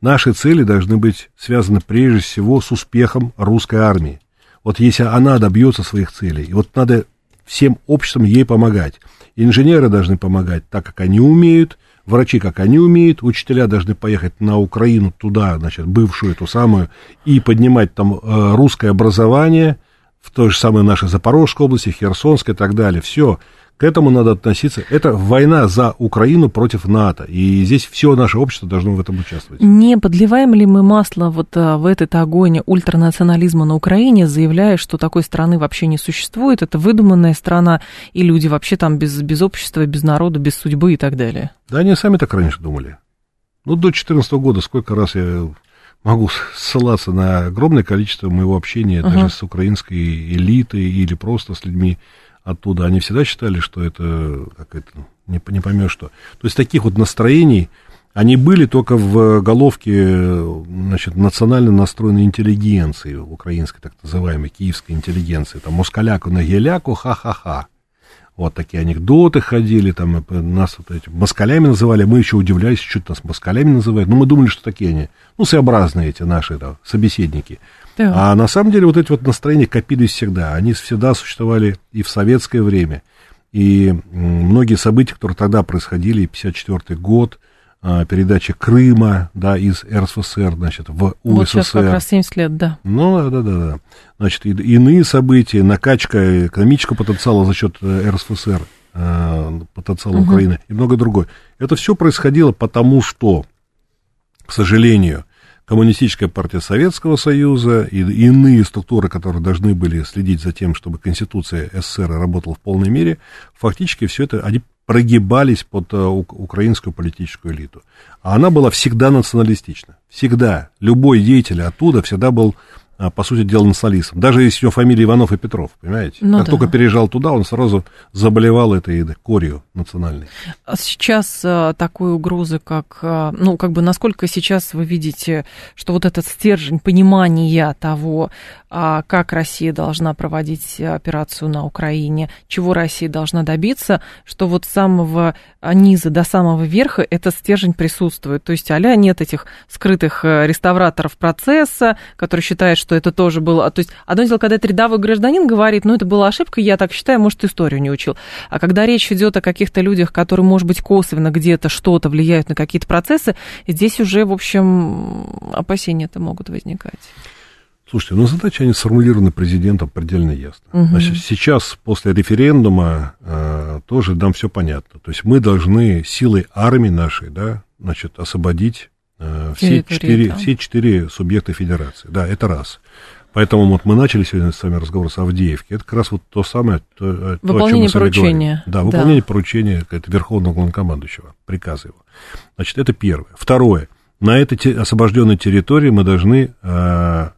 Наши цели должны быть связаны прежде всего с успехом русской армии. Вот если она добьется своих целей, и вот надо всем обществом ей помогать. Инженеры должны помогать так, как они умеют, врачи, как они умеют, учителя должны поехать на Украину туда, значит, бывшую эту самую, и поднимать там э, русское образование в той же самой нашей Запорожской области, Херсонской и так далее. Все. К этому надо относиться. Это война за Украину против НАТО. И здесь все наше общество должно в этом участвовать. Не подливаем ли мы масло вот а, в этот огонь ультранационализма на Украине, заявляя, что такой страны вообще не существует, это выдуманная страна, и люди вообще там без, без общества, без народа, без судьбы и так далее? Да, они сами так раньше думали. Ну, до 2014 года сколько раз я могу ссылаться на огромное количество моего общения uh-huh. даже с украинской элитой или просто с людьми, оттуда, они всегда считали, что это, как это не, не поймешь что. То есть таких вот настроений, они были только в головке, значит, национально настроенной интеллигенции, украинской так называемой, киевской интеллигенции, там, москаляку на геляку, ха-ха-ха. Вот такие анекдоты ходили, там нас вот эти москалями называли, мы еще удивлялись, что нас москалями называют, но мы думали, что такие они, ну, своеобразные эти наши да, собеседники. Да. А на самом деле вот эти вот настроения копились всегда. Они всегда существовали и в советское время. И многие события, которые тогда происходили, 54 год, а, передачи Крыма, да, из РСФСР, значит, в УССР. Вот сейчас как раз 70 лет, да. Ну, да, да, да, да. Значит, и, иные события, накачка экономического потенциала за счет э, РСФСР, э, потенциала угу. Украины и многое другое. Это все происходило потому, что, к сожалению, Коммунистическая партия Советского Союза и иные структуры, которые должны были следить за тем, чтобы Конституция СССР работала в полной мере, фактически все это, они прогибались под э, украинскую политическую элиту. А она была всегда националистична. Всегда. Любой деятель оттуда всегда был по сути дела, националистом. Даже если у него фамилия Иванов и Петров, понимаете? Ну, как да. только переезжал туда, он сразу заболевал этой корью национальной. А сейчас а, такой угрозы, как, а, ну, как бы, насколько сейчас вы видите, что вот этот стержень понимания того, а, как Россия должна проводить операцию на Украине, чего Россия должна добиться, что вот с самого низа до самого верха этот стержень присутствует. То есть, а нет этих скрытых э, реставраторов процесса, которые считают, что это тоже было... То есть, одно дело, когда это рядовой гражданин говорит, ну, это была ошибка, я так считаю, может, историю не учил. А когда речь идет о каких-то людях, которые, может быть, косвенно где-то что-то влияют на какие-то процессы, здесь уже, в общем, опасения-то могут возникать. Слушайте, ну задачи, они сформулированы президентом предельно ясно. Угу. Значит, сейчас, после референдума, э, тоже нам все понятно. То есть мы должны силой армии нашей, да, значит, освободить э, все, четыре, да. все четыре субъекта федерации. Да, это раз. Поэтому вот мы начали сегодня с вами разговор с Авдеевки. Это как раз вот то самое, то, то, о чем мы поручения. Да, выполнение да. поручения это Верховного Главнокомандующего, приказа его. Значит, это первое. Второе. На этой те, освобожденной территории мы должны э,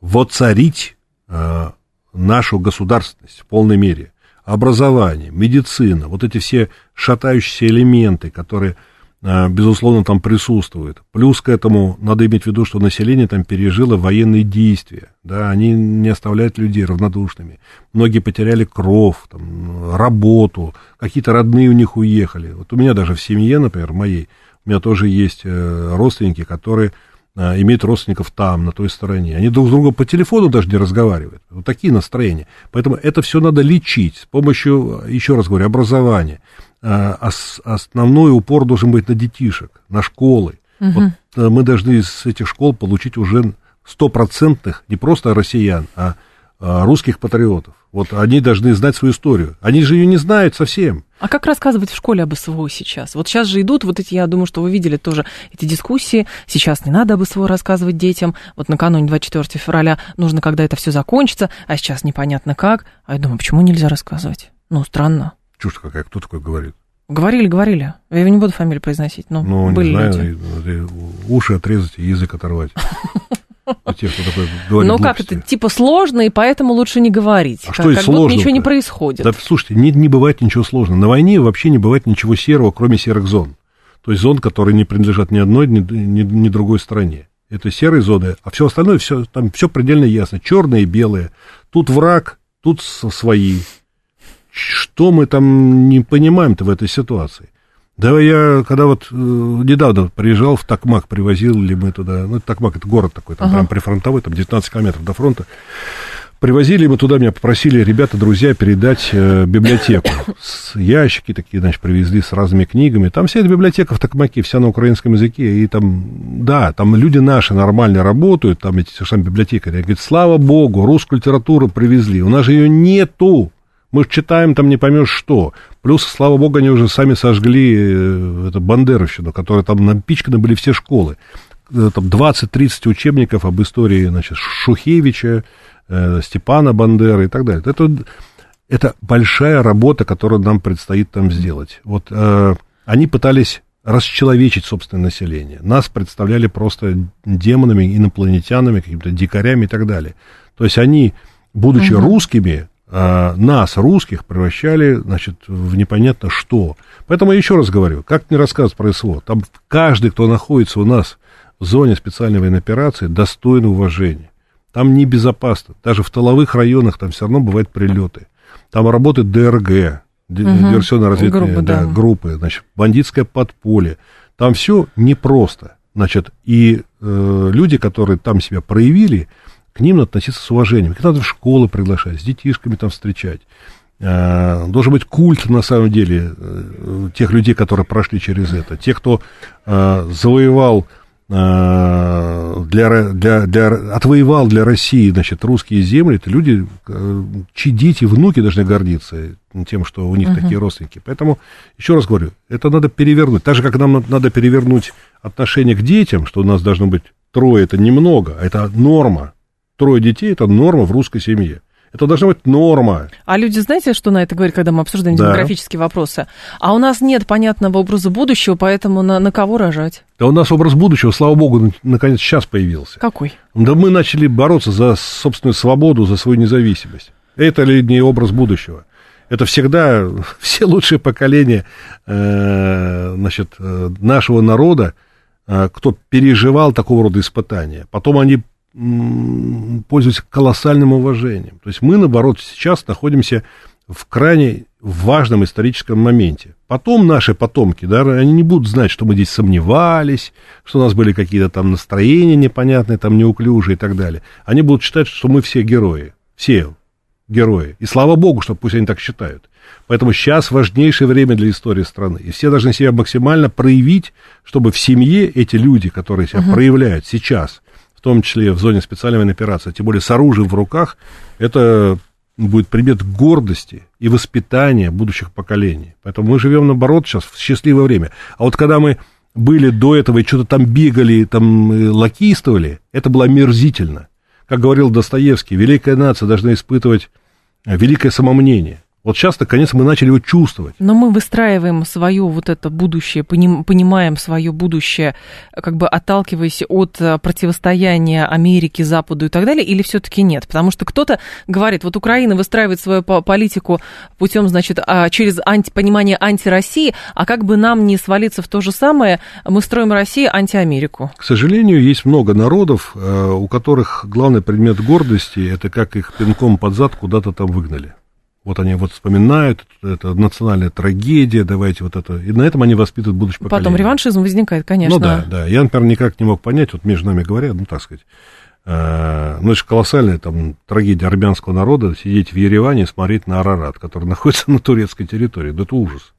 воцарить э, нашу государственность в полной мере. Образование, медицина, вот эти все шатающиеся элементы, которые, безусловно, там присутствуют. Плюс к этому надо иметь в виду, что население там пережило военные действия, да, они не оставляют людей равнодушными. Многие потеряли кров, там, работу, какие-то родные у них уехали. Вот у меня даже в семье, например, моей, у меня тоже есть э, родственники, которые имеют родственников там, на той стороне. Они друг с другом по телефону даже не разговаривают. Вот такие настроения. Поэтому это все надо лечить с помощью, еще раз говорю, образования. А, основной упор должен быть на детишек, на школы. Угу. Вот э, мы должны из этих школ получить уже стопроцентных, не просто россиян, а, русских патриотов. Вот они должны знать свою историю. Они же ее не знают совсем. А как рассказывать в школе об СВО сейчас? Вот сейчас же идут вот эти, я думаю, что вы видели тоже эти дискуссии. Сейчас не надо об СВО рассказывать детям. Вот накануне 24 февраля нужно, когда это все закончится, а сейчас непонятно как. А я думаю, почему нельзя рассказывать? Ну, странно. Чушь какая, кто такой говорит? Говорили, говорили. Я не буду фамилию произносить, но ну, были не знаю, люди. уши отрезать и язык оторвать. Тех, кто такой говорит Ну как это, типа сложно, и поэтому лучше не говорить. А как, что как будто ничего не происходит. Да, слушайте, не, не бывает ничего сложного. На войне вообще не бывает ничего серого, кроме серых зон. То есть зон, которые не принадлежат ни одной, ни, ни, ни другой стране. Это серые зоны, а все остальное, все, там все предельно ясно. Черные и белые. Тут враг, тут свои. Что мы там не понимаем-то в этой ситуации? Да я, когда вот э, недавно приезжал в Токмак, привозил ли мы туда, ну, Токмак это город такой, там ага. прям прифронтовой, там 19 километров до фронта. Привозили мы туда, меня попросили ребята, друзья, передать э, библиотеку. С ящики такие, значит, привезли с разными книгами. Там вся эта библиотека в Токмаке, вся на украинском языке. И там, да, там люди наши нормально работают, там эти сами библиотекари. Говорит, слава богу, русскую литературу привезли. У нас же ее нету. Мы читаем там не поймешь что. Плюс, слава богу, они уже сами сожгли э, это Бандеровщину, которая там напичканы были все школы. Э, там 20-30 учебников об истории значит, Шухевича, э, Степана Бандеры и так далее. Это, это большая работа, которую нам предстоит там сделать. Вот э, они пытались расчеловечить собственное население. Нас представляли просто демонами, инопланетянами, какими-то дикарями и так далее. То есть они, будучи угу. русскими, а, нас, русских, превращали, значит, в непонятно что. Поэтому я еще раз говорю, как не рассказывать про СВО, там каждый, кто находится у нас в зоне специальной военной операции, достоин уважения. Там небезопасно. Даже в тыловых районах там все равно бывают прилеты. Там работает ДРГ, угу. диверсионно-разведные группы, да, да. группы, значит, бандитское подполье. Там все непросто. Значит, и э, люди, которые там себя проявили, к ним надо относиться с уважением. Их надо в школы приглашать, с детишками там встречать. э, должен быть культ, на самом деле, э, тех людей, которые прошли через это. Те, кто э, завоевал для, для, для, отвоевал для России, значит, русские земли, это люди, чьи дети, внуки должны гордиться тем, что у них uh-huh. такие родственники. Поэтому, еще раз говорю, это надо перевернуть. Так же, как нам надо перевернуть отношение к детям, что у нас должно быть трое, это немного, а это норма. Трое детей – это норма в русской семье. Это должна быть норма. А люди, знаете, что на это говорят, когда мы обсуждаем да. демографические вопросы? А у нас нет понятного образа будущего, поэтому на, на кого рожать? Да у нас образ будущего, слава богу, наконец сейчас появился. Какой? Да мы начали бороться за собственную свободу, за свою независимость. Это ли не образ будущего? Это всегда все лучшие поколения э, значит, э, нашего народа, э, кто переживал такого рода испытания. Потом они пользуются колоссальным уважением. То есть мы, наоборот, сейчас находимся в крайне важном историческом моменте. Потом наши потомки, да, они не будут знать, что мы здесь сомневались, что у нас были какие-то там настроения непонятные, там неуклюжие и так далее. Они будут считать, что мы все герои. Все герои. И слава богу, что пусть они так считают. Поэтому сейчас важнейшее время для истории страны. И все должны себя максимально проявить, чтобы в семье эти люди, которые себя uh-huh. проявляют сейчас, том числе в зоне специальной военной операции, тем более с оружием в руках, это будет предмет гордости и воспитания будущих поколений. Поэтому мы живем, наоборот, сейчас в счастливое время. А вот когда мы были до этого и что-то там бегали, там э, лакистовали, это было омерзительно. Как говорил Достоевский, великая нация должна испытывать э, великое самомнение. Вот сейчас, наконец, мы начали его чувствовать. Но мы выстраиваем свое вот это будущее, понимаем свое будущее, как бы отталкиваясь от э, противостояния Америки, Западу и так далее, или все-таки нет? Потому что кто-то говорит, вот Украина выстраивает свою политику путем, значит, а, через анти, понимание антироссии, а как бы нам не свалиться в то же самое, мы строим Россию антиамерику? К сожалению, есть много народов, э, у которых главный предмет гордости – это как их пинком под зад куда-то там выгнали. Вот они вот вспоминают, это национальная трагедия, давайте вот это. И на этом они воспитывают будущее поколение. Потом реваншизм возникает, конечно. Ну да, да. Я, например, никак не мог понять, вот между нами говоря, ну так сказать, э, ну это же колоссальная там трагедия армянского народа, сидеть в Ереване и смотреть на Арарат, который находится на турецкой территории. Да это ужас.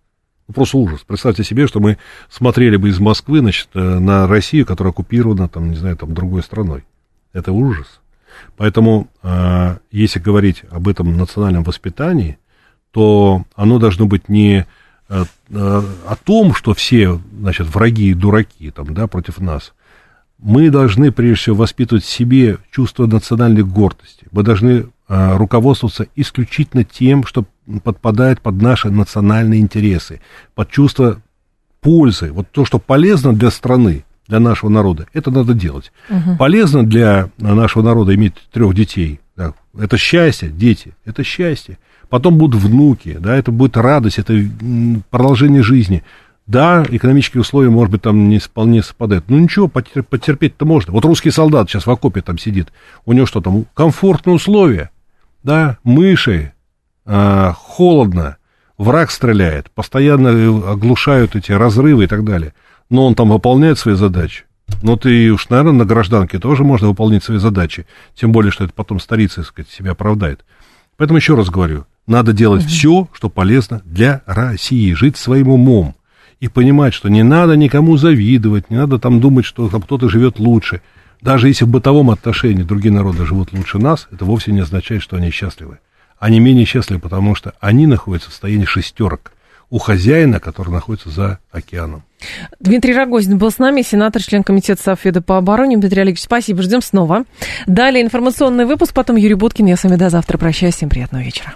Ну, просто ужас. Представьте себе, что мы смотрели бы из Москвы, значит, э, на Россию, которая оккупирована, там, не знаю, там, другой страной. Это ужас. Поэтому, а, если говорить об этом национальном воспитании, то оно должно быть не а, а, о том, что все, значит, враги и дураки там, да, против нас. Мы должны, прежде всего, воспитывать в себе чувство национальной гордости. Мы должны руководствоваться исключительно тем, что подпадает под наши национальные интересы, под чувство пользы. Вот то, что полезно для страны, для нашего народа, это надо делать. Угу. Полезно для нашего народа иметь трех детей. Да, это счастье, дети, это счастье. Потом будут внуки, да, это будет радость, это продолжение жизни. Да, экономические условия, может быть, там не вполне совпадают. Ну ничего, потерпеть-то можно. Вот русский солдат сейчас в окопе там сидит. У него что там? Комфортные условия. Да, мыши, а, холодно, враг стреляет, постоянно оглушают эти разрывы и так далее но он там выполняет свои задачи. Ну, ты уж, наверное, на гражданке тоже можно выполнять свои задачи. Тем более, что это потом старица, так сказать, себя оправдает. Поэтому еще раз говорю, надо делать угу. все, что полезно для России, жить своим умом и понимать, что не надо никому завидовать, не надо там думать, что там кто-то живет лучше. Даже если в бытовом отношении другие народы живут лучше нас, это вовсе не означает, что они счастливы. Они менее счастливы, потому что они находятся в состоянии шестерок у хозяина, который находится за океаном. Дмитрий Рогозин был с нами, сенатор, член комитета Софеда по обороне. Дмитрий Олегович, спасибо, ждем снова. Далее информационный выпуск, потом Юрий Буткин. Я с вами до завтра прощаюсь. Всем приятного вечера.